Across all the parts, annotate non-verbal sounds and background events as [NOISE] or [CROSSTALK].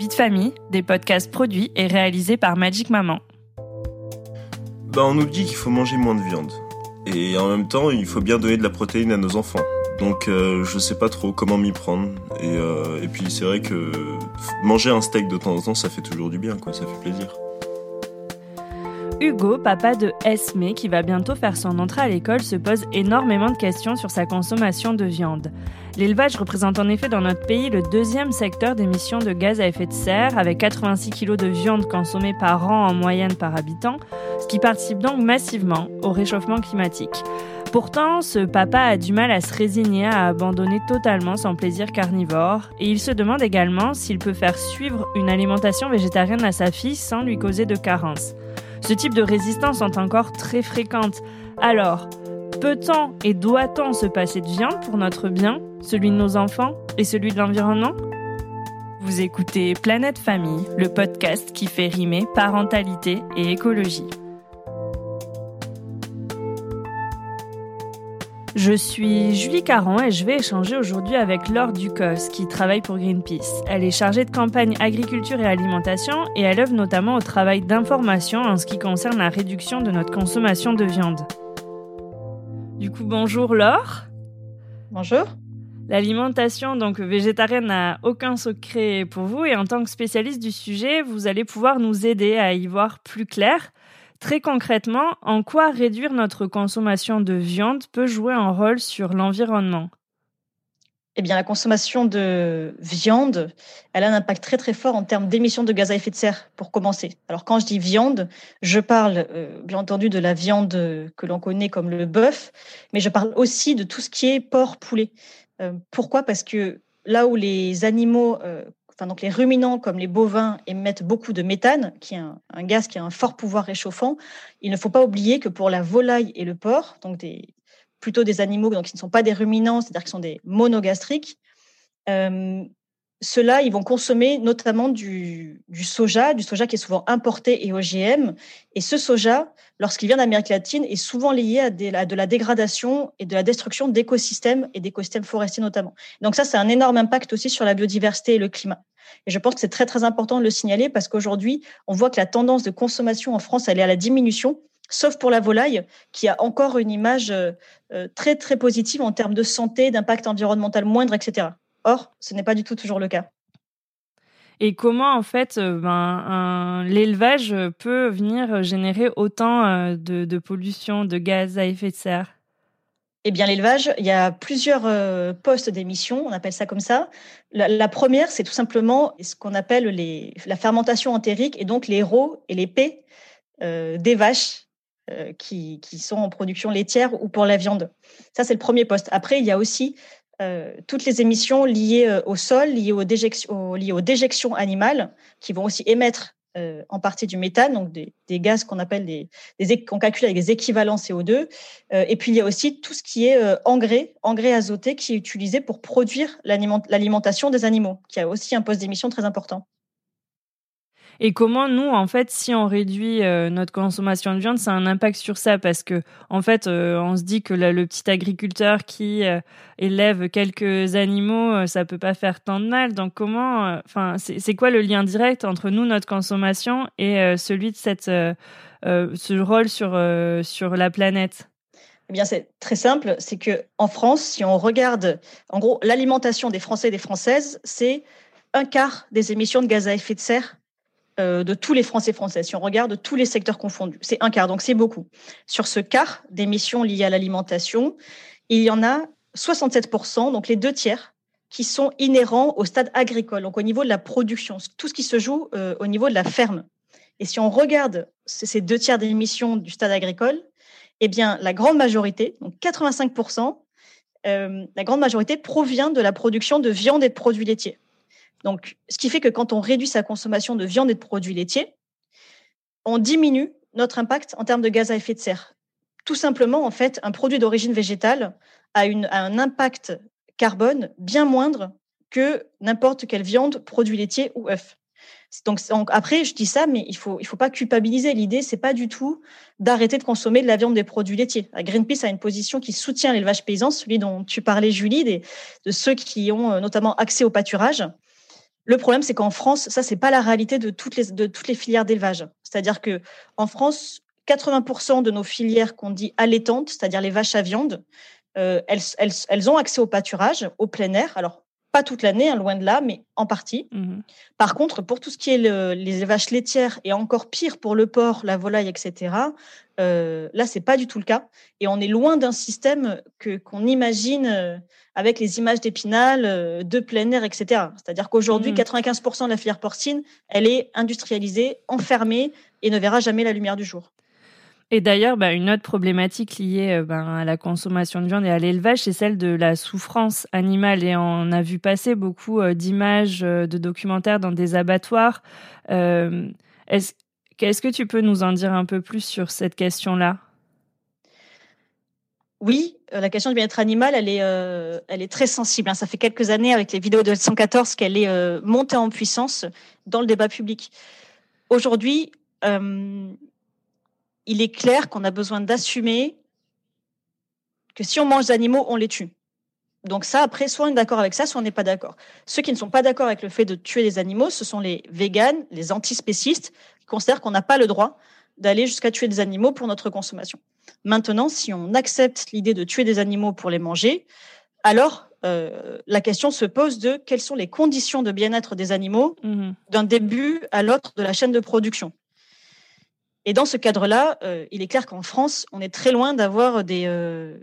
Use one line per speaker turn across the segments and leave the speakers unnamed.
De famille, des podcasts produits et réalisés par Magic Maman.
Bah, on nous dit qu'il faut manger moins de viande. Et en même temps, il faut bien donner de la protéine à nos enfants. Donc euh, je sais pas trop comment m'y prendre. Et, euh, et puis c'est vrai que manger un steak de temps en temps, ça fait toujours du bien, quoi. Ça fait plaisir.
Hugo, papa de Esme, qui va bientôt faire son entrée à l'école, se pose énormément de questions sur sa consommation de viande. L'élevage représente en effet dans notre pays le deuxième secteur d'émissions de gaz à effet de serre, avec 86 kg de viande consommée par an en moyenne par habitant, ce qui participe donc massivement au réchauffement climatique. Pourtant, ce papa a du mal à se résigner à abandonner totalement son plaisir carnivore, et il se demande également s'il peut faire suivre une alimentation végétarienne à sa fille sans lui causer de carence. Ce type de résistance sont encore très fréquentes. Alors, peut-on et doit-on se passer de viande pour notre bien, celui de nos enfants et celui de l'environnement? Vous écoutez Planète Famille, le podcast qui fait rimer parentalité et écologie. Je suis Julie Caron et je vais échanger aujourd'hui avec Laure Ducos qui travaille pour Greenpeace. Elle est chargée de campagne agriculture et alimentation et elle œuvre notamment au travail d'information en ce qui concerne la réduction de notre consommation de viande. Du coup, bonjour Laure.
Bonjour.
L'alimentation donc végétarienne n'a aucun secret pour vous et en tant que spécialiste du sujet, vous allez pouvoir nous aider à y voir plus clair. Très concrètement, en quoi réduire notre consommation de viande peut jouer un rôle sur l'environnement?
Eh bien, la consommation de viande, elle a un impact très très fort en termes d'émissions de gaz à effet de serre, pour commencer. Alors, quand je dis viande, je parle euh, bien entendu de la viande que l'on connaît comme le bœuf, mais je parle aussi de tout ce qui est porc, poulet. Euh, pourquoi? Parce que là où les animaux euh, donc les ruminants comme les bovins émettent beaucoup de méthane, qui est un, gaz qui a un fort pouvoir réchauffant. Il ne faut pas oublier que pour la volaille et le porc, donc plutôt des animaux donc qui ne sont pas des ruminants, c'est-à-dire qui sont des monogastriques, euh, ceux-là, ils vont consommer notamment du, soja, du soja qui est souvent importé et OGM. Et ce soja, lorsqu'il vient d'Amérique latine, est souvent lié à, de la dégradation et de la destruction d'écosystèmes et d'écosystèmes forestiers notamment. Donc ça, c'est un énorme impact aussi sur la biodiversité et le climat. Et je pense que c'est très très important de le signaler parce qu'aujourd'hui, on voit que la tendance de consommation en France, elle à la diminution, sauf pour la volaille, qui a encore une image euh, euh, très très positive en termes de santé, d'impact environnemental moindre, etc. Or, ce n'est pas du tout toujours le cas.
Et comment, en fait, euh, ben, l'élevage peut venir générer autant de pollution, de gaz à effet de serre?
Eh bien, l'élevage, il y a plusieurs euh, postes d'émission, on appelle ça comme ça. La, première, c'est tout simplement ce qu'on appelle les, la fermentation entérique et donc les rots et les euh, des vaches euh, qui, qui, sont en production laitière ou pour la viande. Ça, c'est le premier poste. Après, il y a aussi toutes les émissions liées au sol, liées aux, déjections, liées aux déjections animales, qui vont aussi émettre euh, en partie du méthane, donc des, gaz qu'on appelle des, qu'on calcule avec des équivalents CO2. Euh, et puis il y a aussi tout ce qui est euh, engrais, engrais azoté, qui est utilisé pour produire l'alimentation des animaux, qui a aussi un poste d'émission très important.
Et comment nous, en fait, si on réduit euh, notre consommation de viande, ça a un impact sur ça? Parce que, en fait, euh, on se dit que le petit agriculteur qui euh, élève quelques animaux, ça peut pas faire tant de mal. Donc comment, enfin, c'est quoi le lien direct entre nous, notre consommation et celui de cette ce rôle sur sur la planète?
Eh bien, c'est très simple. C'est que en France, si on regarde, en gros, l'alimentation des Français et des Françaises, c'est un quart des émissions de gaz à effet de serre de tous les Français français. Si on regarde tous les secteurs confondus, c'est un quart, donc c'est beaucoup. Sur ce quart d'émissions liées à l'alimentation, il y en a 67%, donc les deux tiers, qui sont inhérents au stade agricole, donc au niveau de la production, tout ce qui se joue euh, au niveau de la ferme. Et si on regarde ces deux tiers d'émissions du stade agricole, eh bien, la grande majorité, donc 85%, la grande majorité provient de la production de viande et de produits laitiers. Donc, ce qui fait que quand on réduit sa consommation de viande et de produits laitiers, on diminue notre impact en termes de gaz à effet de serre. Tout simplement, en fait, un produit d'origine végétale a, un impact carbone bien moindre que n'importe quelle viande, produit laitier ou œuf. Donc, après, je dis ça, mais il faut il faut pas culpabiliser. L'idée, c'est pas du tout d'arrêter de consommer de la viande des produits laitiers. Greenpeace a une position qui soutient l'élevage paysan, celui dont tu parlais, Julie, de ceux qui ont euh, notamment accès au pâturage. Le problème, c'est qu'en France, ça, c'est pas la réalité de toutes les, filières d'élevage. C'est-à-dire que en France, 80% de nos filières qu'on dit allaitantes, c'est-à-dire les vaches à viande, euh, elles, elles, elles, ont accès au pâturage, au plein air. Alors, pas toute l'année, hein, loin de là, mais en partie. Mmh Par contre, pour tout ce qui est les vaches laitières et encore pire pour le porc, la volaille, etc., euh, là, c'est pas du tout le cas. Et on est loin d'un système que qu'on imagine euh, avec les images d'épinal, euh, de plein air, etc. C'est-à-dire qu'aujourd'hui, 95% mmh. de la filière porcine, elle est industrialisée, enfermée et ne verra jamais la lumière du jour.
Et d'ailleurs, bah, une autre problématique liée euh, ben, à la consommation de viande et à l'élevage, c'est celle de la souffrance animale. Et on a vu passer beaucoup euh, d'images, euh, de documentaires dans des abattoirs. Est-ce est que tu peux nous en dire un peu plus sur cette question-là?
Oui, la question du bien-être animal, elle est, elle est très sensible. Hein. Ça fait quelques années avec les vidéos de 114 qu'elle est montée en puissance dans le débat public. Aujourd'hui, il est clair qu'on a besoin d'assumer que si on mange des animaux, on les tue. Donc ça, après, soit on est d'accord avec ça, soit on n'est pas d'accord. Ceux qui ne sont pas d'accord avec le fait de tuer des animaux, ce sont les véganes, les antispécistes, qui considèrent qu'on n'a pas le droit d'aller jusqu'à tuer des animaux pour notre consommation. Maintenant, si on accepte l'idée de tuer des animaux pour les manger, alors euh, la question se pose de quelles sont les conditions de bien-être des animaux mmh d'un début à l'autre de la chaîne de production. Et dans ce cadre-là, euh, il est clair qu'en France, on est très loin d'avoir des, euh,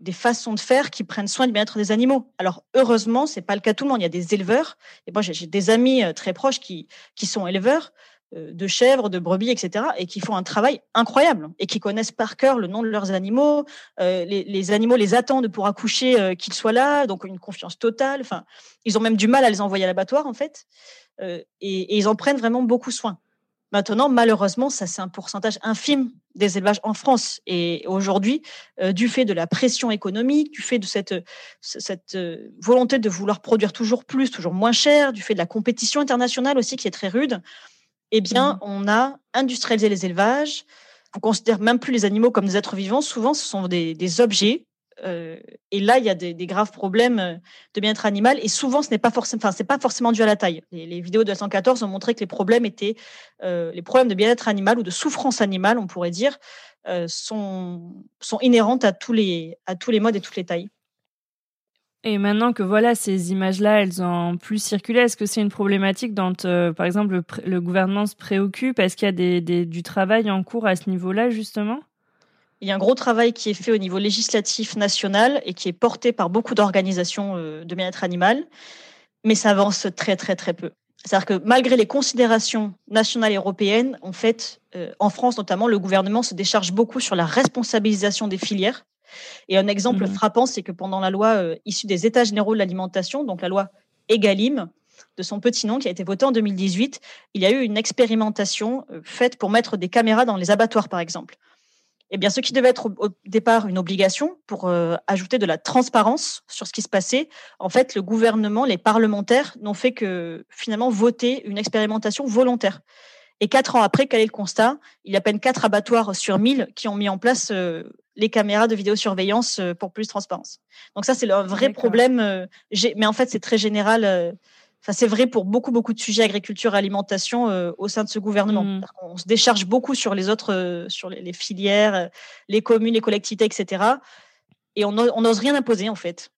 des façons de faire qui prennent soin du bien-être des animaux. Alors heureusement, c'est pas le cas tout le monde. Il y a des éleveurs, et moi j'ai des amis euh, très proches qui, qui sont éleveurs de chèvres, de brebis, etc., et qui font un travail incroyable et qui connaissent par cœur le nom de leurs animaux. les, animaux les attendent pour accoucher qu'ils soient là, donc une confiance totale. Enfin, ils ont même du mal à les envoyer à l'abattoir en fait, et ils en prennent vraiment beaucoup soin. Maintenant, malheureusement, ça c'est un pourcentage infime des élevages en France. Et aujourd'hui, euh, du fait de la pression économique, du fait de cette, cette euh, volonté de vouloir produire toujours plus, toujours moins cher, du fait de la compétition internationale aussi qui est très rude, eh bien, mmh on a industrialisé les élevages. On considère même plus les animaux comme des êtres vivants. Souvent, ce sont des, des objets et là, il y a des, graves problèmes euh, de bien-être animal. Et souvent, ce n'est pas forcément, enfin, pas forcément dû à la taille. Les, vidéos de 114 ont montré que les problèmes étaient, euh, les problèmes de bien-être animal ou de souffrance animale, on pourrait dire, sont, sont inhérentes à tous les, à tous les modes et toutes les tailles.
Et maintenant que voilà ces images-là, elles ont plus circulé, est-ce que c'est une problématique dont, par exemple, le, gouvernement se préoccupe? Est-ce qu'il y a du travail en cours à ce niveau-là, justement?
Il y a un gros travail qui est fait au niveau législatif national et qui est porté par beaucoup d'organisations euh, de bien-être animal, mais ça avance très très très peu. C'est-à-dire que malgré les considérations nationales et européennes, en fait, euh, en France notamment, le gouvernement se décharge beaucoup sur la responsabilisation des filières. Et un exemple mmh. frappant, c'est que pendant la loi euh, issue des États généraux de l'alimentation, donc la loi EGalim, de son petit nom qui a été votée en 2018, il y a eu une expérimentation faite pour mettre des caméras dans les abattoirs, par exemple eh bien, ce qui devait être au, départ une obligation pour euh, ajouter de la transparence sur ce qui se passait, en fait, le gouvernement, les parlementaires n'ont fait que finalement voter une expérimentation volontaire. Et quatre ans après, quel est le constat? Il y a à peine quatre abattoirs sur mille qui ont mis en place euh, les caméras de vidéosurveillance euh, pour plus de transparence. Donc ça, c'est le vrai problème. mais en fait, c'est très général C'est vrai pour beaucoup, beaucoup de sujets agriculture alimentation euh, au sein de ce gouvernement. Mmh. On se décharge beaucoup sur les autres, euh, sur les, filières, euh, les communes, les collectivités, etc. Et on n'ose rien imposer, en fait.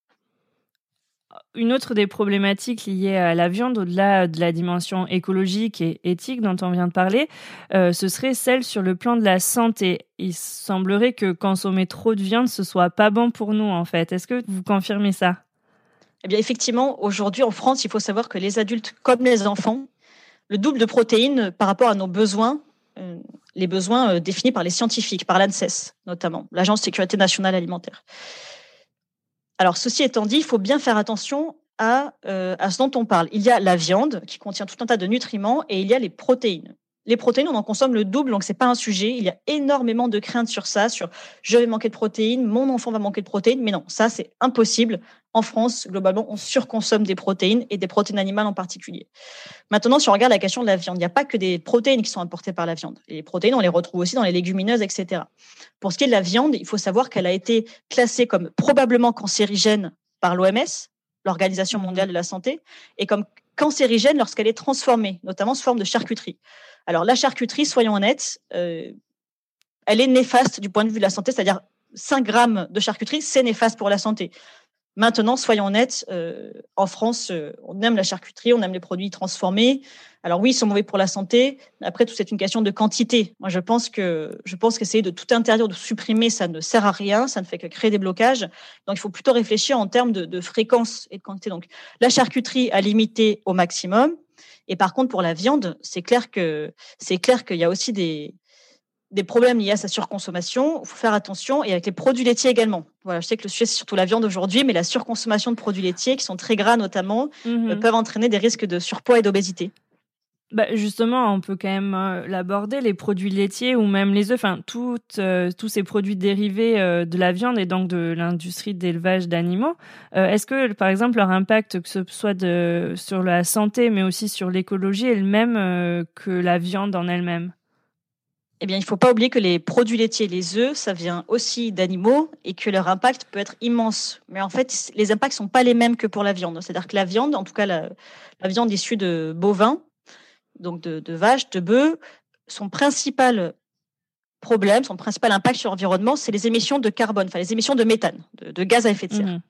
Une autre des problématiques liées à la viande, au-delà de la dimension écologique et éthique dont on vient de parler, ce serait celle sur le plan de la santé. Il semblerait que consommer trop de viande, ce soit pas bon pour nous, en fait. Est-ce que vous confirmez ça?
Eh bien, effectivement, aujourd'hui en France, il faut savoir que les adultes comme les enfants, le double de protéines par rapport à nos besoins, euh, les besoins euh, définis par les scientifiques, par l'ANSES notamment, l'Agence de sécurité nationale alimentaire. Alors, ceci étant dit, il faut bien faire attention à, à ce dont on parle. Il y a la viande qui contient tout un tas de nutriments et il y a les protéines les protéines, on en consomme le double, donc c'est pas un sujet. Il y a énormément de craintes sur ça, sur je vais manquer de protéines, mon enfant va manquer de protéines, mais non, ça c'est impossible. En France, globalement, on surconsomme des protéines et des protéines animales en particulier. Maintenant, si on regarde la question de la viande, il n'y a pas que des protéines qui sont apportées par la viande. Les protéines, on les retrouve aussi dans les légumineuses, etc. Pour ce qui est de la viande, il faut savoir qu'elle a été classée comme probablement cancérigène par l'OMS, l'Organisation mondiale de la santé, et comme cancérigène lorsqu'elle est transformée, notamment sous forme de charcuterie. Alors la charcuterie, soyons honnêtes, euh, elle est néfaste du point de vue de la santé, c'est-à-dire 5 grammes de charcuterie, c'est néfaste pour la santé. Maintenant, soyons honnêtes, euh, en France, euh, on aime la charcuterie, on aime les produits transformés. Alors oui, ils sont mauvais pour la santé. Après, tout c'est une question de quantité. Moi, je pense que je pense qu'essayer de tout interdire, de supprimer, ça ne sert à rien, ça ne fait que créer des blocages. Donc, il faut plutôt réfléchir en termes de, de fréquence et de quantité. Donc, la charcuterie à limiter au maximum. Et par contre, pour la viande, c'est clair que c'est clair qu'il y a aussi des, des problèmes liés à sa surconsommation. Il faut faire attention et avec les produits laitiers également. Voilà, je sais que le sujet c'est surtout la viande aujourd'hui, mais la surconsommation de produits laitiers, qui sont très gras notamment, mmh peuvent entraîner des risques de surpoids et d'obésité.
Bah justement, on peut quand même euh, l'aborder, les produits laitiers ou même les œufs, enfin euh, tous ces produits dérivés euh, de la viande et donc de l'industrie d'élevage d'animaux. Est-ce que, par exemple, leur impact, que ce soit de, sur la santé mais aussi sur l'écologie, est le même que la viande en elle-même?
Eh bien, il ne faut pas oublier que les produits laitiers, les œufs, ça vient aussi d'animaux et que leur impact peut être immense. Mais en fait, les impacts ne sont pas les mêmes que pour la viande. C'est-à-dire que la viande, en tout cas la, la viande issue de bovins, donc de, vaches, de bœufs, son principal problème, son principal impact sur l'environnement, c'est les émissions de carbone, enfin les émissions de méthane, de, gaz à effet de serre. Mmh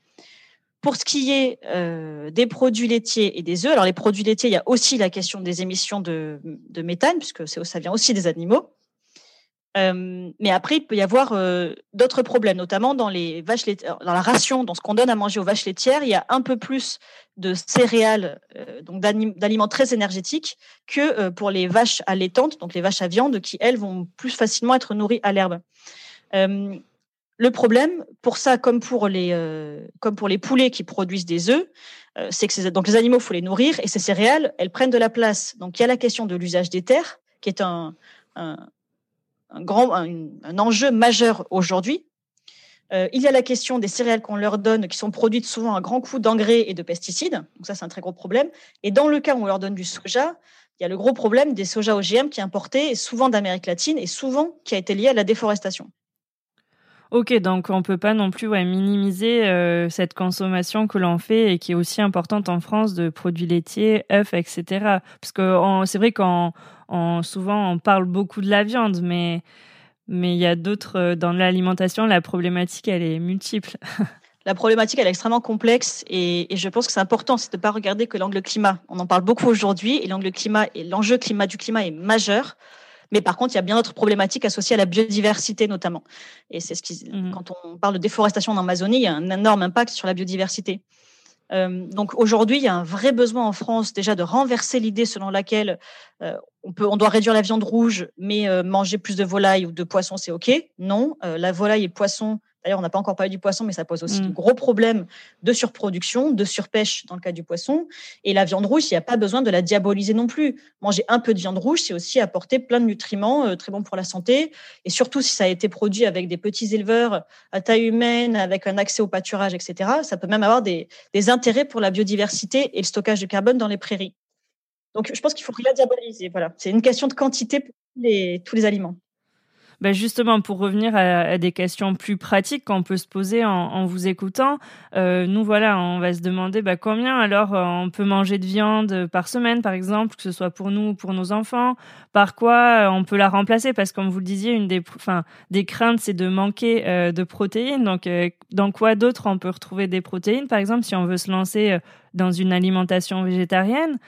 Pour ce qui est euh, des produits laitiers et des œufs, alors les produits laitiers, il y a aussi la question des émissions de, de méthane, puisque ça vient aussi des animaux. Euh, mais après, il peut y avoir euh, d'autres problèmes, notamment laitières, dans la ration, dans ce qu'on donne à manger aux vaches laitières, il y a un peu plus de céréales, euh, donc d'aliments très énergétiques, que pour les vaches allaitantes, donc les vaches à viande, qui elles vont plus facilement être nourries à l'herbe. le problème, pour ça, comme pour les, poulets qui produisent des œufs, c'est que donc les animaux, faut les nourrir et ces céréales, elles prennent de la place. Donc il y a la question de l'usage des terres, qui est un un, grand, un, enjeu majeur aujourd'hui. Euh, il y a la question des céréales qu'on leur donne, qui sont produites souvent à grand coût d'engrais et de pesticides. Donc ça, c'est un très gros problème. Et dans le cas où on leur donne du soja, il y a le gros problème des soja OGM qui est importé souvent d'Amérique latine et souvent qui a été lié à la déforestation.
Ok, donc on peut pas non plus minimiser euh, cette consommation que l'on fait et qui est aussi importante en France de produits laitiers, œufs, etc. Parce que c'est vrai qu'on souvent on parle beaucoup de la viande, mais mais il y a d'autres euh, dans l'alimentation. La problématique, elle est multiple. [LAUGHS]
la problématique, elle est extrêmement complexe et, je pense que c'est important, c'est de ne pas regarder que l'angle climat. On en parle beaucoup aujourd'hui et l'angle climat et l'enjeu climat du climat est majeur. Mais par contre, il y a bien d'autres problématiques associées à la biodiversité notamment. Et c'est ce qui, mmh. quand on parle de déforestation en Amazonie, il y a un énorme impact sur la biodiversité. Euh, donc aujourd'hui, il y a un vrai besoin en France déjà de renverser l'idée selon laquelle euh, on, peut, on doit réduire la viande rouge, mais euh, manger plus de volaille ou de poisson, c'est OK. Non, la volaille et poisson, D'ailleurs, on n'a pas encore parlé du poisson, mais ça pose aussi de mm. gros problèmes de surproduction, de surpêche dans le cas du poisson. Et la viande rouge, il n'y a pas besoin de la diaboliser non plus. Manger un peu de viande rouge, c'est aussi apporter plein de nutriments euh, très bons pour la santé. Et surtout, si ça a été produit avec des petits éleveurs à taille humaine, avec un accès au pâturage, etc., ça peut même avoir des, intérêts pour la biodiversité et le stockage de carbone dans les prairies. Donc, je pense qu'il faut rien diaboliser. Voilà, c'est une question de quantité pour tous les aliments.
Bah, justement, pour revenir à, des questions plus pratiques qu'on peut se poser en, vous écoutant, euh, nous voilà, on va se demander bah, combien alors euh, on peut manger de viande par semaine, par exemple, que ce soit pour nous ou pour nos enfants, par quoi euh, on peut la remplacer, parce que comme vous le disiez, une des, enfin, des craintes, c'est de manquer de protéines. Donc, dans quoi d'autre on peut retrouver des protéines, par exemple, si on veut se lancer dans une alimentation végétarienne?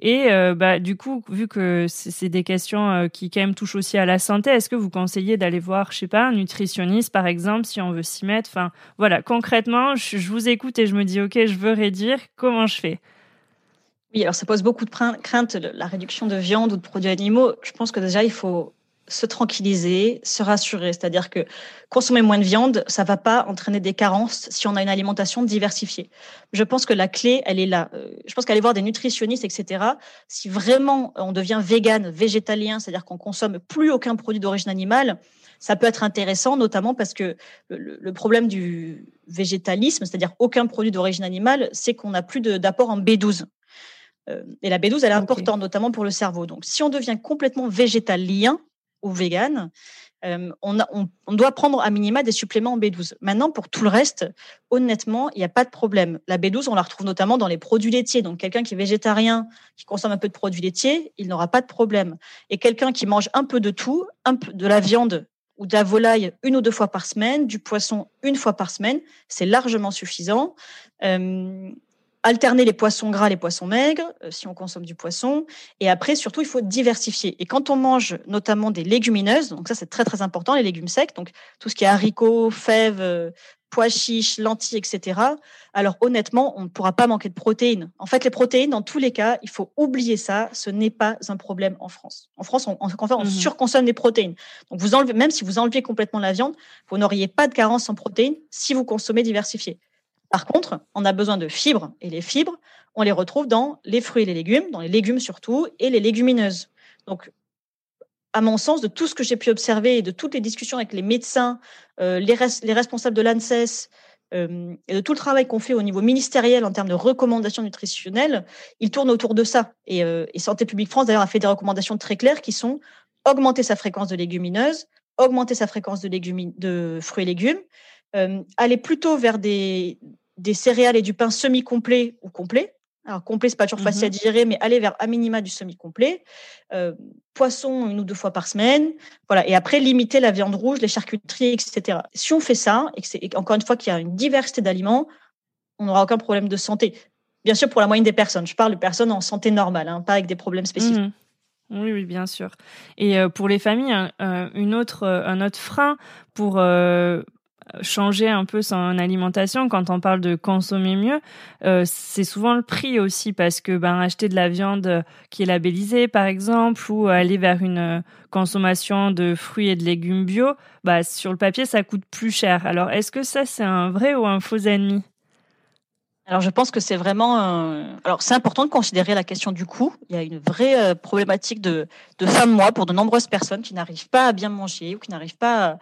Et euh, bah, du coup, vu que c'est des questions euh, qui quand même touchent aussi à la santé, est-ce que vous conseillez d'aller voir, je sais pas, un nutritionniste par exemple, si on veut s'y mettre? Enfin, voilà, concrètement, je, vous écoute et je me dis, ok, je veux réduire, comment je fais?
Oui, alors ça pose beaucoup de craintes, la réduction de viande ou de produits animaux. Je pense que déjà, il faut se tranquilliser, se rassurer. C'est-à-dire que consommer moins de viande, ça va pas entraîner des carences si on a une alimentation diversifiée. Je pense que la clé, elle est là. Euh, je pense qu'aller voir des nutritionnistes, etc., si vraiment on devient vegan, végétalien, c'est-à-dire qu'on consomme plus aucun produit d'origine animale, ça peut être intéressant, notamment parce que le, problème du végétalisme, c'est-à-dire aucun produit d'origine animale, c'est qu'on n'a plus d'apport en B12. Euh, et la B12, elle est importante, notamment pour le cerveau. Donc, si on devient complètement végétalien ou vegan, euh, on, doit prendre à minima des suppléments en B12. Maintenant, pour tout le reste, honnêtement, il n'y a pas de problème. La B12, on la retrouve notamment dans les produits laitiers. Donc, quelqu'un qui est végétarien, qui consomme un peu de produits laitiers, il n'aura pas de problème. Et quelqu'un qui mange un peu de tout, un peu de la viande ou de la volaille une ou deux fois par semaine, du poisson une fois par semaine, c'est largement suffisant. Euh, alterner les poissons gras, les poissons maigres, euh, si on consomme du poisson. Et après, surtout, il faut diversifier. Et quand on mange notamment des légumineuses, donc ça c'est très très important, les légumes secs, donc tout ce qui est haricots, fèves, euh, pois chiches, lentilles, etc. Alors honnêtement, on ne pourra pas manquer de protéines. En fait, les protéines, dans tous les cas, il faut oublier ça. Ce n'est pas un problème en France. En France, on, on, mmh surconsomme des protéines. Donc vous enlevez, même si vous enlevez complètement la viande, vous n'auriez pas de carence en protéines si vous consommez diversifié. Par contre, on a besoin de fibres et les fibres, on les retrouve dans les fruits et les légumes, dans les légumes surtout, et les légumineuses. Donc, à mon sens, de tout ce que j'ai pu observer et de toutes les discussions avec les médecins, euh, les, responsables de l'ANSES euh, et de tout le travail qu'on fait au niveau ministériel en termes de recommandations nutritionnelles, il tourne autour de ça. Et, euh, et Santé publique France, d'ailleurs, a fait des recommandations très claires qui sont augmenter sa fréquence de légumineuses, augmenter sa fréquence de fruits et légumes, euh, aller plutôt vers des, des céréales et du pain semi-complet ou complet. Alors, complet, c'est pas toujours facile à mmh digérer, mais aller vers à minima du semi-complet. Euh, poisson une ou deux fois par semaine. Voilà. Et après, limiter la viande rouge, les charcuteries, etc. Si on fait ça, et, que encore une fois qu'il y a une diversité d'aliments, on n'aura aucun problème de santé. Bien sûr, pour la moyenne des personnes. Je parle de personnes en santé normale, hein, pas avec des problèmes spécifiques. Mmh
oui, oui, bien sûr. Et euh, pour les familles, un, une autre, un autre frein pour changer un peu son alimentation quand on parle de consommer mieux, euh, c'est souvent le prix aussi parce que ben acheter de la viande qui est labellisée par exemple ou aller vers une consommation de fruits et de légumes bio, bah sur le papier ça coûte plus cher. Alors est-ce que ça c'est un vrai ou un faux ennemi?
Alors, je pense que c'est vraiment. Alors, c'est important de considérer la question du coût. Il y a une vraie euh, problématique de, de fin de mois pour de nombreuses personnes qui n'arrivent pas à bien manger ou qui n'arrivent pas à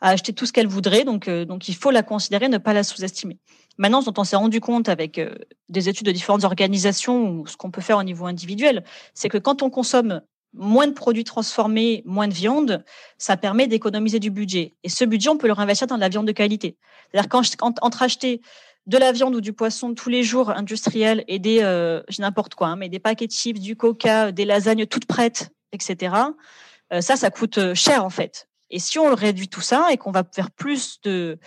à acheter tout ce qu'elle voudrait. Donc, euh, donc, il faut la considérer, ne pas la sous-estimer. Maintenant, dont on s'est rendu compte avec euh, des études de différentes organisations ou ce qu'on peut faire au niveau individuel, c'est que quand on consomme moins de produits transformés, moins de viande, ça permet d'économiser du budget. Et ce budget, on peut le réinvestir dans de la viande de qualité. C'est-à-dire quand, entre acheter de la viande ou du poisson tous les jours industriels et des, euh, n'importe quoi, hein, mais des paquets de chips, du coca, des lasagnes toutes prêtes, etc. ça, ça coûte cher en fait. Et si on réduit tout ça et qu'on va faire plus de,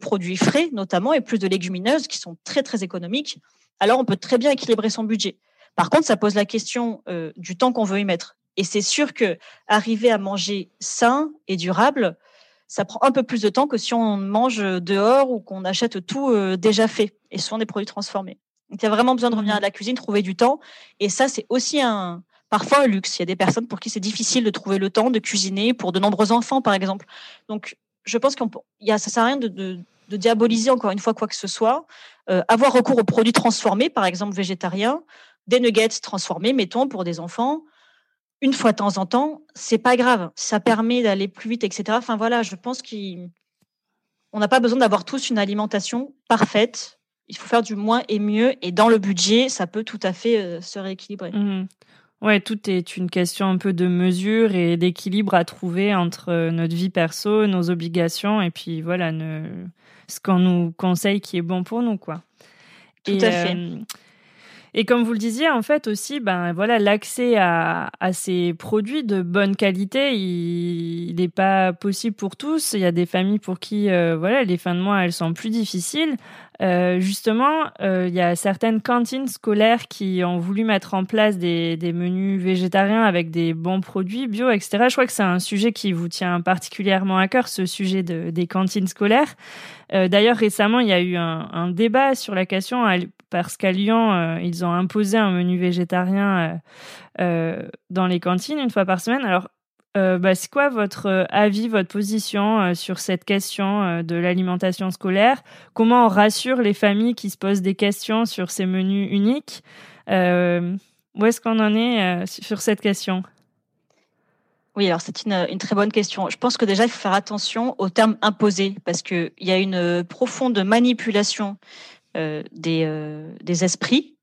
produits frais, notamment, et plus de légumineuses qui sont très, très économiques, alors on peut très bien équilibrer son budget. Par contre, ça pose la question euh, du temps qu'on veut y mettre. Et c'est sûr que arriver à manger sain et durable, ça prend un peu plus de temps que si on mange dehors ou qu'on achète tout euh, déjà fait et souvent des produits transformés. Donc, il y a vraiment besoin de revenir à mmh la cuisine, trouver du temps. Et ça, c'est aussi un, parfois un luxe. Il y a des personnes pour qui c'est difficile de trouver le temps de cuisiner, pour de nombreux enfants, par exemple. Donc, je pense qu'il y a, ça sert à rien de, diaboliser encore une fois quoi que ce soit. Euh, avoir recours aux produits transformés, par exemple végétariens, des nuggets transformés, mettons, pour des enfants, une fois de temps en temps, c'est pas grave. Ça permet d'aller plus vite, etc. Enfin voilà, je pense qu'on n'a pas besoin d'avoir tous une alimentation parfaite. Il faut faire du moins et mieux. Et dans le budget, ça peut tout à fait euh, se rééquilibrer.
Mmh Ouais, tout est une question un peu de mesure et d'équilibre à trouver entre euh, notre vie perso, nos obligations et puis voilà, ce qu'on nous conseille qui est bon pour nous, quoi.
Tout à fait. Euh,
et comme vous le disiez, en fait aussi, ben voilà, l'accès à, ces produits de bonne qualité, il n'est pas possible pour tous. Il y a des familles pour qui, euh, voilà, les fins de mois, elles sont plus difficiles. Euh, justement, euh, il y a certaines cantines scolaires qui ont voulu mettre en place des, menus végétariens avec des bons produits bio, etc. Je crois que c'est un sujet qui vous tient particulièrement à cœur, ce sujet de, des cantines scolaires. D'ailleurs, récemment, il y a eu un, débat sur la question parce qu'à Lyon, euh, ils ont imposé un menu végétarien euh, dans les cantines une fois par semaine. Alors, Euh, bah, c'est quoi votre euh, avis, votre position euh, sur cette question de l'alimentation scolaire? Comment on rassure les familles qui se posent des questions sur ces menus uniques? Où est-ce qu'on en est sur cette question?
Oui, alors c'est une, très bonne question. Je pense que déjà, il faut faire attention aux termes imposés parce qu'il y a une profonde manipulation des, des esprits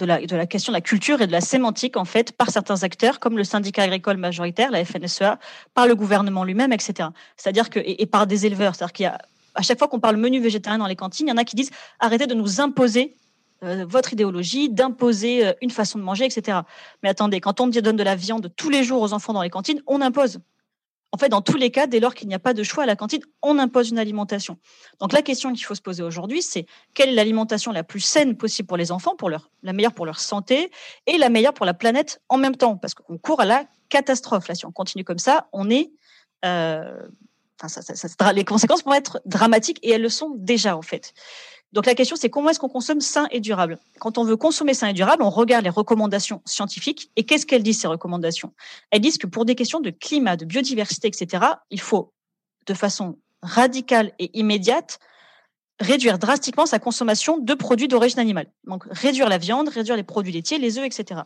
de la, de la question de la culture et de la sémantique, en fait, par certains acteurs, comme le syndicat agricole majoritaire, la FNSEA, par le gouvernement lui-même, etc. C'est-à-dire que, et, par des éleveurs. C'est-à-dire qu'il y a, à chaque fois qu'on parle menu végétarien dans les cantines, il y en a qui disent arrêtez de nous imposer euh, votre idéologie, d'imposer euh, une façon de manger, etc. Mais attendez, quand on donne de la viande tous les jours aux enfants dans les cantines, on impose en fait, dans tous les cas, dès lors qu'il n'y a pas de choix à la cantine, on impose une alimentation. Donc la question qu'il faut se poser aujourd'hui, c'est quelle est l'alimentation la plus saine possible pour les enfants, pour leur, la meilleure pour leur santé et la meilleure pour la planète en même temps, parce qu'on court à la catastrophe. Là, si on continue comme ça, on est, euh, ça, les conséquences vont être dramatiques et elles le sont déjà en fait. Donc la question, c'est comment est-ce qu'on consomme sain et durable? Quand on veut consommer sain et durable, on regarde les recommandations scientifiques. Et qu'est-ce qu'elles disent, ces recommandations? Elles disent que pour des questions de climat, de biodiversité, etc., il faut, de façon radicale et immédiate, réduire drastiquement sa consommation de produits d'origine animale. Donc réduire la viande, réduire les produits laitiers, les œufs, etc.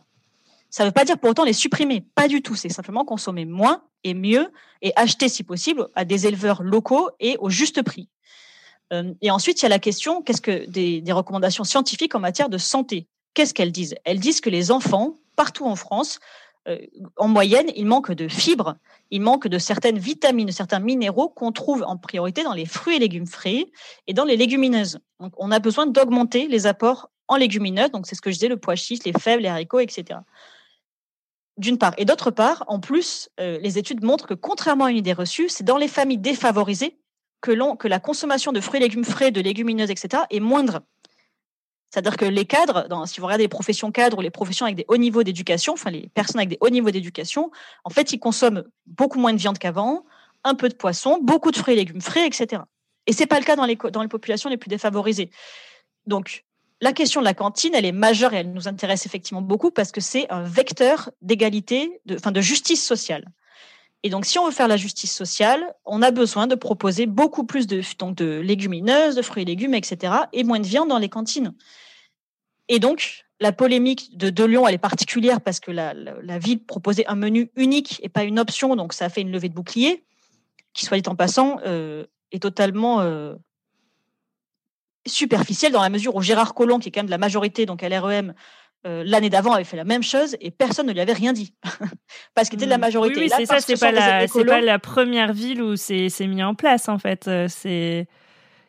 Ça ne veut pas dire pour autant les supprimer, pas du tout. C'est simplement consommer moins et mieux et acheter, si possible, à des éleveurs locaux et au juste prix. Euh, et ensuite, il y a la question, qu'est-ce que des, recommandations scientifiques en matière de santé? Qu'est-ce qu'elles disent? Elles disent que les enfants, partout en France, euh, en moyenne, il manque de fibres, il manque de certaines vitamines, de certains minéraux qu'on trouve en priorité dans les fruits et légumes frais et dans les légumineuses. Donc, on a besoin d'augmenter les apports en légumineuses. Donc, c'est ce que je disais, le pois chiche, les fèves, les haricots, etc. D'une part. Et d'autre part, en plus, euh, les études montrent que contrairement à une idée reçue, c'est dans les familles défavorisées que, la consommation de fruits et légumes frais, de légumineuses, etc., est moindre. C'est-à-dire que les cadres, si vous regardez les professions cadres ou les professions avec des hauts niveaux d'éducation, enfin les personnes avec des hauts niveaux d'éducation, en fait, ils consomment beaucoup moins de viande qu'avant, un peu de poisson, beaucoup de fruits et légumes frais, etc. Et c'est pas le cas dans les, populations les plus défavorisées. Donc, la question de la cantine, elle est majeure et elle nous intéresse effectivement beaucoup parce que c'est un vecteur d'égalité, enfin de justice sociale. Et donc, si on veut faire la justice sociale, on a besoin de proposer beaucoup plus de, légumineuses, de fruits et légumes, etc., et moins de viande dans les cantines. Et donc, la polémique de, de Lyon, elle est particulière parce que la, ville proposait un menu unique et pas une option, donc ça a fait une levée de bouclier, qui, soit dit en passant, euh, est totalement euh, superficielle dans la mesure où Gérard Collomb, qui est quand même de la majorité, donc à l'REM, euh, l'année d'avant avait fait la même chose et personne ne lui avait rien dit [LAUGHS] parce qu'il était de la hmm. majorité.
Oui, c'est ça, c'est pas, la, pas la première ville où c'est mis en place en fait. Euh, c'est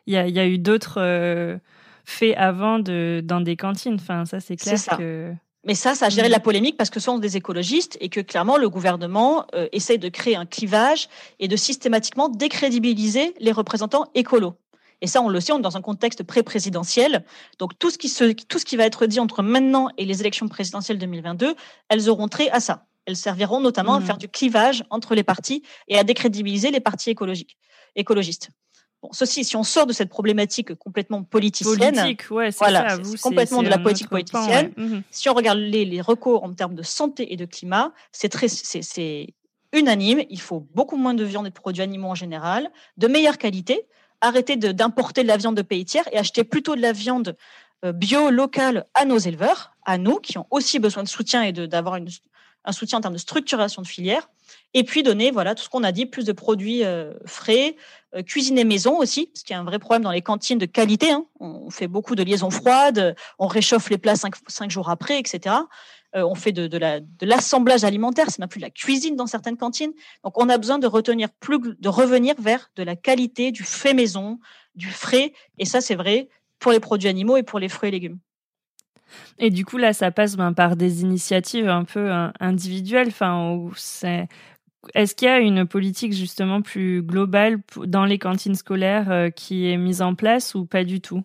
il y a, y a, eu d'autres euh, faits avant de, dans des cantines. Enfin, ça c'est clair que.
Mais ça, ça a géré hmm. la polémique parce que ce sont des écologistes et que clairement le gouvernement essaie de créer un clivage et de systématiquement décrédibiliser les représentants écolos. Et ça, on le sait, on est dans un contexte pré-présidentiel. Donc tout ce, qui se, tout ce qui va être dit entre maintenant et les élections présidentielles 2022, elles auront trait à ça. Elles serviront notamment à mmh. faire du clivage entre les partis et à décrédibiliser les partis écologiques, écologistes. Bon, ceci, si on sort de cette problématique complètement politicienne,
Politique, ouais, voilà, ça,
complètement de la politique politicienne. Mmh. Si on regarde les, les, recours en termes de santé et de climat, c'est très, c'est unanime. Il faut beaucoup moins de viande et de produits animaux en général, de meilleure qualité arrêter d'importer de, la viande de pays tiers et acheter plutôt de la viande euh, bio, locale à nos éleveurs, à nous, qui ont aussi besoin de soutien et d'avoir un soutien en termes de structuration de filière. Et puis donner, voilà, tout ce qu'on a dit, plus de produits euh, frais, euh, cuisiner maison aussi, ce qui est un vrai problème dans les cantines de qualité. Hein. On fait beaucoup de liaisons froides, on réchauffe les plats cinq jours après, etc. Euh, on fait de, de l'assemblage alimentaire, c'est même plus de la cuisine dans certaines cantines. Donc on a besoin de retenir plus, de revenir vers de la qualité, du fait maison, du frais. Et ça, c'est vrai pour les produits animaux et pour les fruits et légumes.
Et du coup, là, ça passe ben, par des initiatives un peu hein, individuelles. Enfin, Est-ce qu'il y a une politique justement plus globale dans les cantines scolaires euh, qui est mise en place ou pas du tout?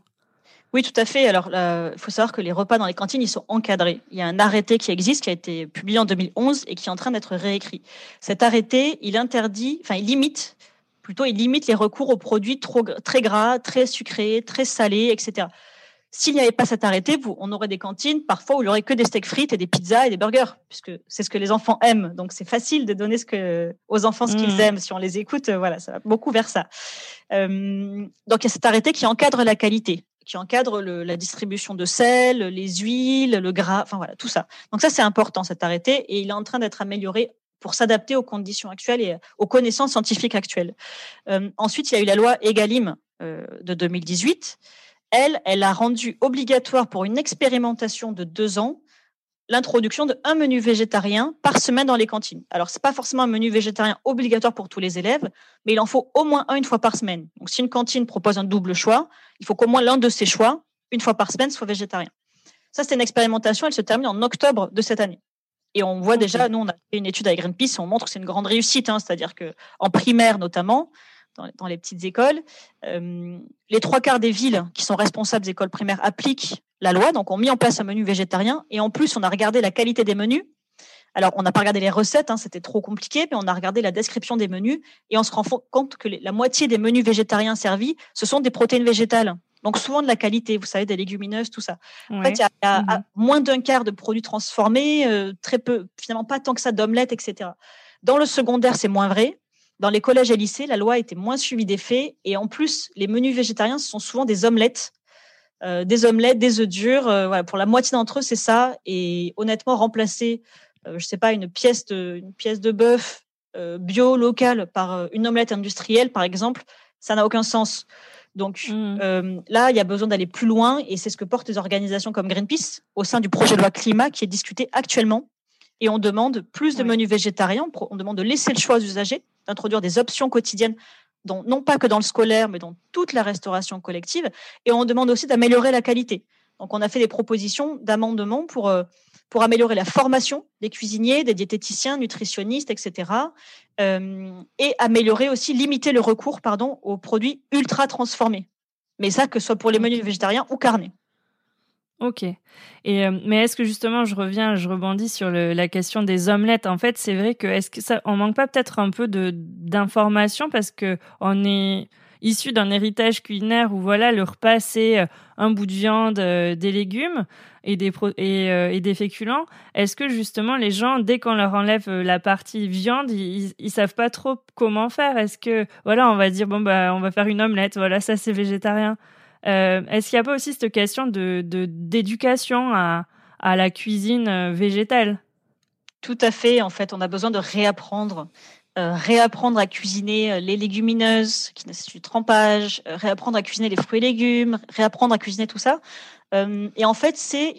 Oui, tout à fait. Alors, il faut savoir que les repas dans les cantines, ils sont encadrés. Il y a un arrêté qui existe, qui a été publié en 2011 et qui est en train d'être réécrit. Cet arrêté, il interdit, enfin, il limite, plutôt, il limite les recours aux produits trop, très gras, très sucrés, très salés, etc. S'il n'y avait pas cet arrêté, vous, on aurait des cantines parfois où il n'y aurait que des steaks frites et des pizzas et des burgers, puisque c'est ce que les enfants aiment. Donc c'est facile de donner ce que, aux enfants ce qu'ils mmh. aiment. Si on les écoute, euh, voilà, ça va beaucoup vers ça. Euh, donc il y a cet arrêté qui encadre la qualité qui encadre la distribution de sel, les huiles, le gras, enfin voilà, tout ça. Donc ça, c'est important, cet arrêté, et il est en train d'être amélioré pour s'adapter aux conditions actuelles et aux connaissances scientifiques actuelles. Euh, ensuite, il y a eu la loi EGalim euh, de 2018 elle, elle a rendu obligatoire pour une expérimentation de deux ans l'introduction d'un menu végétarien par semaine dans les cantines. Alors, ce n'est pas forcément un menu végétarien obligatoire pour tous les élèves, mais il en faut au moins un une fois par semaine. Donc, si une cantine propose un double choix, il faut qu'au moins l'un de ces choix, une fois par semaine, soit végétarien. Ça, c'est une expérimentation, elle se termine en octobre de cette année. Et on voit déjà, nous, on a fait une étude avec Greenpeace, on montre que c'est une grande réussite, hein, c'est-à-dire qu'en primaire notamment, dans, les petites écoles. Euh, les trois quarts des villes qui sont responsables des écoles primaires appliquent la loi, donc ont mis en place un menu végétarien. Et en plus, on a regardé la qualité des menus. Alors, on n'a pas regardé les recettes, hein, c'était trop compliqué, mais on a regardé la description des menus et on se rend compte que la moitié des menus végétariens servis, ce sont des protéines végétales. Donc souvent de la qualité, vous savez, des légumineuses, tout ça. En fait, il y a, mmh moins d'un quart de produits transformés, euh, très peu, finalement pas tant que ça d'omelettes, etc. Dans le secondaire, c'est moins vrai. Dans les collèges et lycées, la loi était moins suivie des faits. Et en plus, les menus végétariens ce sont souvent des omelettes. Euh, des omelettes, des œufs durs. Euh, pour la moitié d'entre eux, c'est ça. Et honnêtement, remplacer, euh, je sais pas, une pièce de, une pièce de bœuf bio local par une omelette industrielle, par exemple, ça n'a aucun sens. Donc mmh. là, il y a besoin d'aller plus loin et c'est ce que portent les organisations comme Greenpeace au sein du projet de loi climat qui est discuté actuellement. Et on demande plus de menus végétariens, on demande de laisser le choix aux usagers d'introduire des options quotidiennes, non pas que dans le scolaire, mais dans toute la restauration collective. Et on demande aussi d'améliorer la qualité. Donc, on a fait des propositions d'amendements pour, euh, pour améliorer la formation des cuisiniers, des diététiciens, nutritionnistes, etc. Euh, et améliorer aussi, limiter le recours pardon, aux produits ultra transformés. Mais ça, que ce soit pour les menus végétariens ou carnés.
Ok. Et euh, mais est-ce que justement, je reviens, je rebondis sur la question des omelettes. En fait, c'est vrai que est-ce que manque pas peut-être un peu de d'informations parce que on est issu d'un héritage culinaire où voilà le repas c'est euh, un bout de viande, euh, des légumes et des et, des féculents. Est-ce que justement les gens dès qu'on leur enlève la partie viande, ils, ils savent pas trop comment faire? Est-ce que voilà, on va dire bon bah on va faire une omelette, voilà ça c'est végétarien. Euh, est-ce qu'il n'y a pas aussi cette question de d'éducation à, à la cuisine euh, végétale?
Tout à fait. En fait, on a besoin de réapprendre. Euh, réapprendre à cuisiner les légumineuses qui nécessitent du trempage, réapprendre à cuisiner les fruits et légumes, réapprendre à cuisiner tout ça. et en fait, c'est,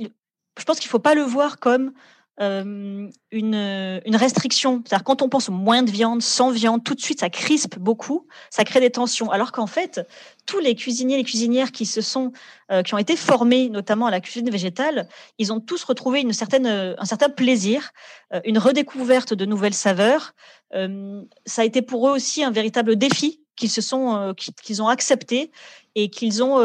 je pense qu'il ne faut pas le voir comme une, une, restriction. C'est-à-dire quand on pense au moins de viande, sans viande, tout de suite ça crispe beaucoup, ça crée des tensions. Alors qu'en fait, tous les cuisiniers, les cuisinières qui se sont, euh, qui ont été formés notamment à la cuisine végétale, ils ont tous retrouvé une certaine, un certain plaisir, euh, une redécouverte de nouvelles saveurs. ça a été pour eux aussi un véritable défi qu'ils se sont, qu'ils ont accepté et qu'ils ont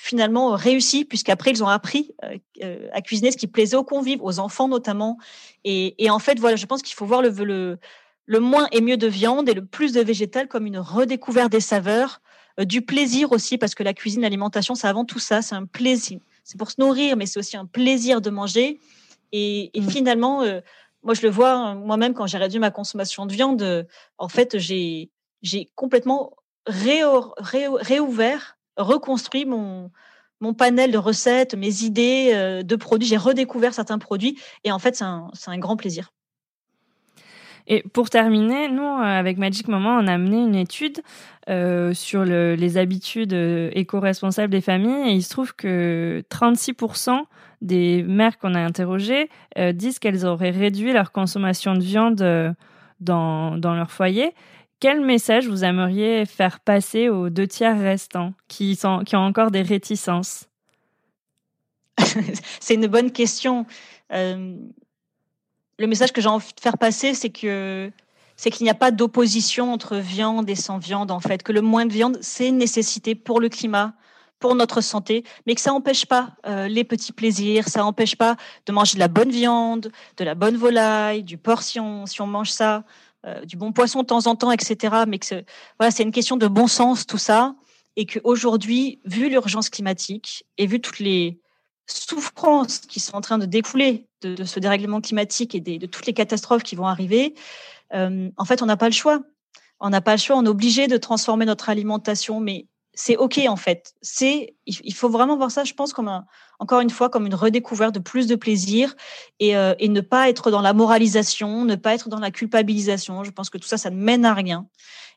finalement réussi, puisqu'après, ils ont appris euh, euh, à cuisiner ce qui plaisait aux convives, aux enfants notamment. Et, en fait, voilà, je pense qu'il faut voir le, le, le, moins et mieux de viande et le plus de végétal comme une redécouverte des saveurs, euh, du plaisir aussi, parce que la cuisine, l'alimentation, c'est avant tout ça, c'est un plaisir. C'est pour se nourrir, mais c'est aussi un plaisir de manger. Et, mmh. finalement, moi, je le vois hein, moi-même quand j'ai réduit ma consommation de viande, en fait, j'ai complètement réouvert reconstruit mon, mon panel de recettes, mes idées euh, de produits. J'ai redécouvert certains produits et en fait, c'est un, un, grand plaisir.
Et pour terminer, nous, euh, avec Magic Moment, on a mené une étude euh, sur le, les habitudes éco-responsables des familles et il se trouve que 36% des mères qu'on a interrogées disent qu'elles auraient réduit leur consommation de viande dans, dans leur foyer. Quel message vous aimeriez faire passer aux deux tiers restants qui, ont encore des réticences? [LAUGHS]
C'est une bonne question. Euh, le message que j'ai envie de faire passer, c'est que c'est qu'il n'y a pas d'opposition entre viande et sans viande, en fait, que le moins de viande, c'est une nécessité pour le climat, pour notre santé, mais que ça n'empêche pas euh, les petits plaisirs, ça n'empêche pas de manger de la bonne viande, de la bonne volaille, du porc si on, si on mange ça. Euh, du bon poisson de temps en temps, etc. Mais que voilà, c'est une question de bon sens tout ça. et qu'aujourd'hui, vu l'urgence climatique et vu toutes les souffrances qui sont en train de découler de, ce dérèglement climatique et de toutes les catastrophes qui vont arriver, euh, en fait, on n'a pas le choix. On n'a pas le choix, on est obligé de transformer notre alimentation, mais c'est ok en fait. C'est, il faut vraiment voir ça, je pense, comme un, encore une fois, comme une redécouverte de plus de plaisir et, euh, et, ne pas être dans la moralisation, ne pas être dans la culpabilisation. Je pense que tout ça, ça ne mène à rien.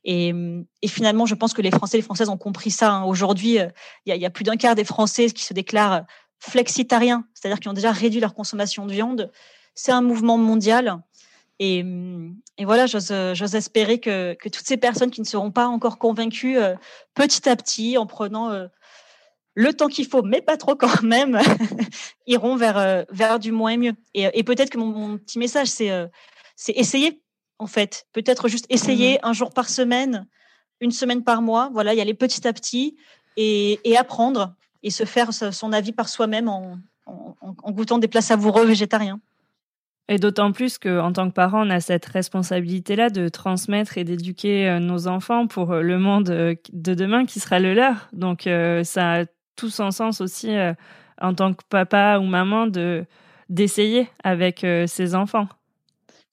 Et, et finalement, je pense que les Français et les Françaises ont compris ça. Hein. Aujourd'hui, euh, il y, y, a plus d'un quart des Français qui se déclarent flexitariens, c'est-à-dire qui ont déjà réduit leur consommation de viande. C'est un mouvement mondial. Et, et voilà, j'ose espérer que, que, toutes ces personnes qui ne seront pas encore convaincues, euh, petit à petit, en prenant euh, le temps qu'il faut, mais pas trop quand même, [LAUGHS] iront vers, vers du moins et mieux. Et, et peut-être que mon, mon, petit message, c'est c'est essayer en fait. Peut-être juste essayer mmh. un jour par semaine, une semaine par mois. Voilà, y aller petit à petit et, apprendre et se faire son avis par soi-même en, goûtant des plats savoureux végétariens.
Et d'autant plus qu'en tant que parent, on a cette responsabilité-là de transmettre et d'éduquer euh, nos enfants pour euh, le monde euh, de demain qui sera le leur. Donc ça a tout son sens aussi en tant que papa ou maman de d'essayer avec ses enfants.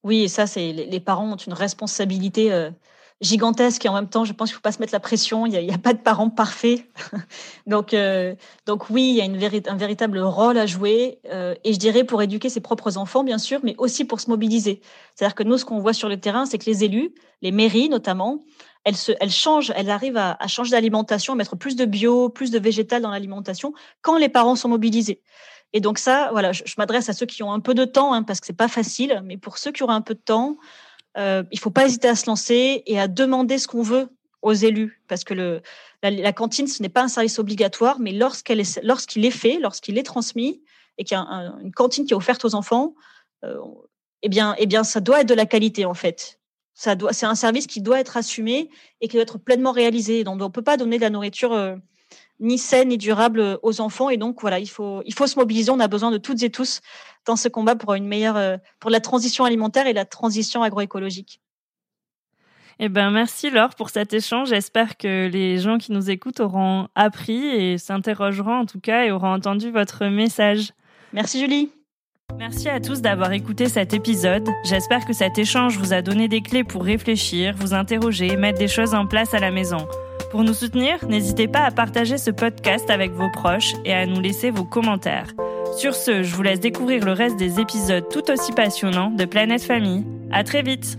Oui, et ça, c'est les, parents ont une responsabilité gigantesque et en même temps, je pense qu'il ne faut pas se mettre la pression. Il n'y a, pas de parents parfaits. [LAUGHS] donc, euh, donc oui, il y a un véritable rôle à jouer euh, et je dirais pour éduquer ses propres enfants, bien sûr, mais aussi pour se mobiliser. C'est-à-dire que nous, ce qu'on voit sur le terrain, c'est que les élus, les mairies notamment, elles, se, elles changent, elles arrivent à, à changer d'alimentation, à mettre plus de bio, plus de végétal dans l'alimentation quand les parents sont mobilisés. Et donc ça, voilà, je, m'adresse à ceux qui ont un peu de temps, hein, parce que c'est pas facile, mais pour ceux qui auront un peu de temps, euh, il faut pas hésiter à se lancer et à demander ce qu'on veut aux élus, parce que la, cantine, ce n'est pas un service obligatoire, mais lorsqu'elle lorsqu'il est fait, lorsqu'il est transmis, et qu'il y a une cantine qui est offerte aux enfants, euh, eh bien, eh bien, ça doit être de la qualité en fait. Ça c'est un service qui doit être assumé et qui doit être pleinement réalisé. Donc, on peut pas donner de la nourriture euh, ni saine ni durable aux enfants. Et donc, voilà, il faut, il faut se mobiliser. On a besoin de toutes et tous dans ce combat pour une meilleure, euh, pour la transition alimentaire et la transition agroécologique.
Eh ben, merci Laure pour cet échange. J'espère que les gens qui nous écoutent auront appris et s'interrogeront en tout cas et auront entendu votre message.
Merci Julie.
Merci à tous d'avoir écouté cet épisode. J'espère que cet échange vous a donné des clés pour réfléchir, vous interroger, mettre des choses en place à la maison. Pour nous soutenir, n'hésitez pas à partager ce podcast avec vos proches et à nous laisser vos commentaires. Sur ce, je vous laisse découvrir le reste des épisodes tout aussi passionnants de Planète Famille. À très vite!